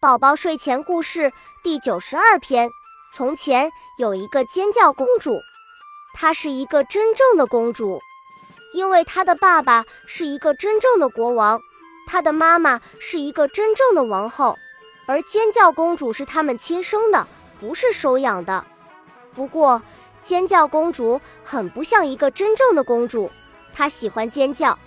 宝宝睡前故事第九十二篇：从前有一个尖叫公主，她是一个真正的公主，因为她的爸爸是一个真正的国王，她的妈妈是一个真正的王后，而尖叫公主是他们亲生的，不是收养的。不过，尖叫公主很不像一个真正的公主，她喜欢尖叫，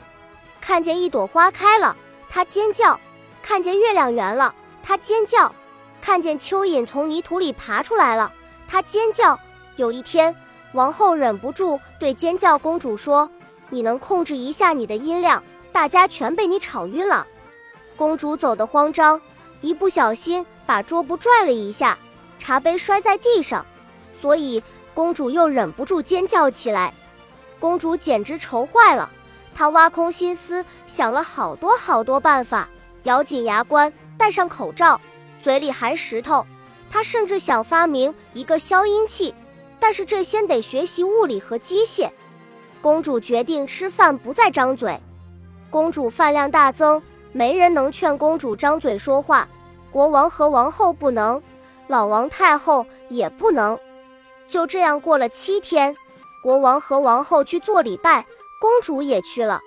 看见一朵花开了，她尖叫；看见月亮圆了。他尖叫，看见蚯蚓从泥土里爬出来了。他尖叫。有一天，王后忍不住对尖叫公主说：“你能控制一下你的音量？大家全被你吵晕了。”公主走得慌张，一不小心把桌布拽了一下，茶杯摔在地上，所以公主又忍不住尖叫起来。公主简直愁坏了，她挖空心思想了好多好多办法，咬紧牙关。戴上口罩，嘴里含石头。他甚至想发明一个消音器，但是这先得学习物理和机械。公主决定吃饭不再张嘴。公主饭量大增，没人能劝公主张嘴说话。国王和王后不能，老王太后也不能。就这样过了七天，国王和王后去做礼拜，公主也去了。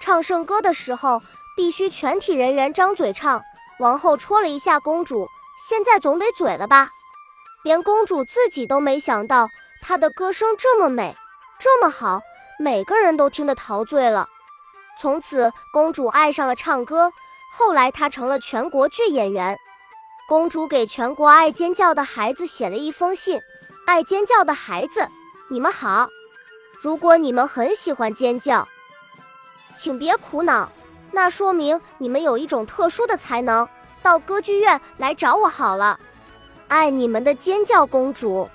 唱圣歌的时候，必须全体人员张嘴唱。王后戳了一下公主，现在总得嘴了吧？连公主自己都没想到，她的歌声这么美，这么好，每个人都听得陶醉了。从此，公主爱上了唱歌。后来，她成了全国剧演员。公主给全国爱尖叫的孩子写了一封信：“爱尖叫的孩子，你们好。如果你们很喜欢尖叫，请别苦恼。”那说明你们有一种特殊的才能，到歌剧院来找我好了。爱你们的尖叫公主。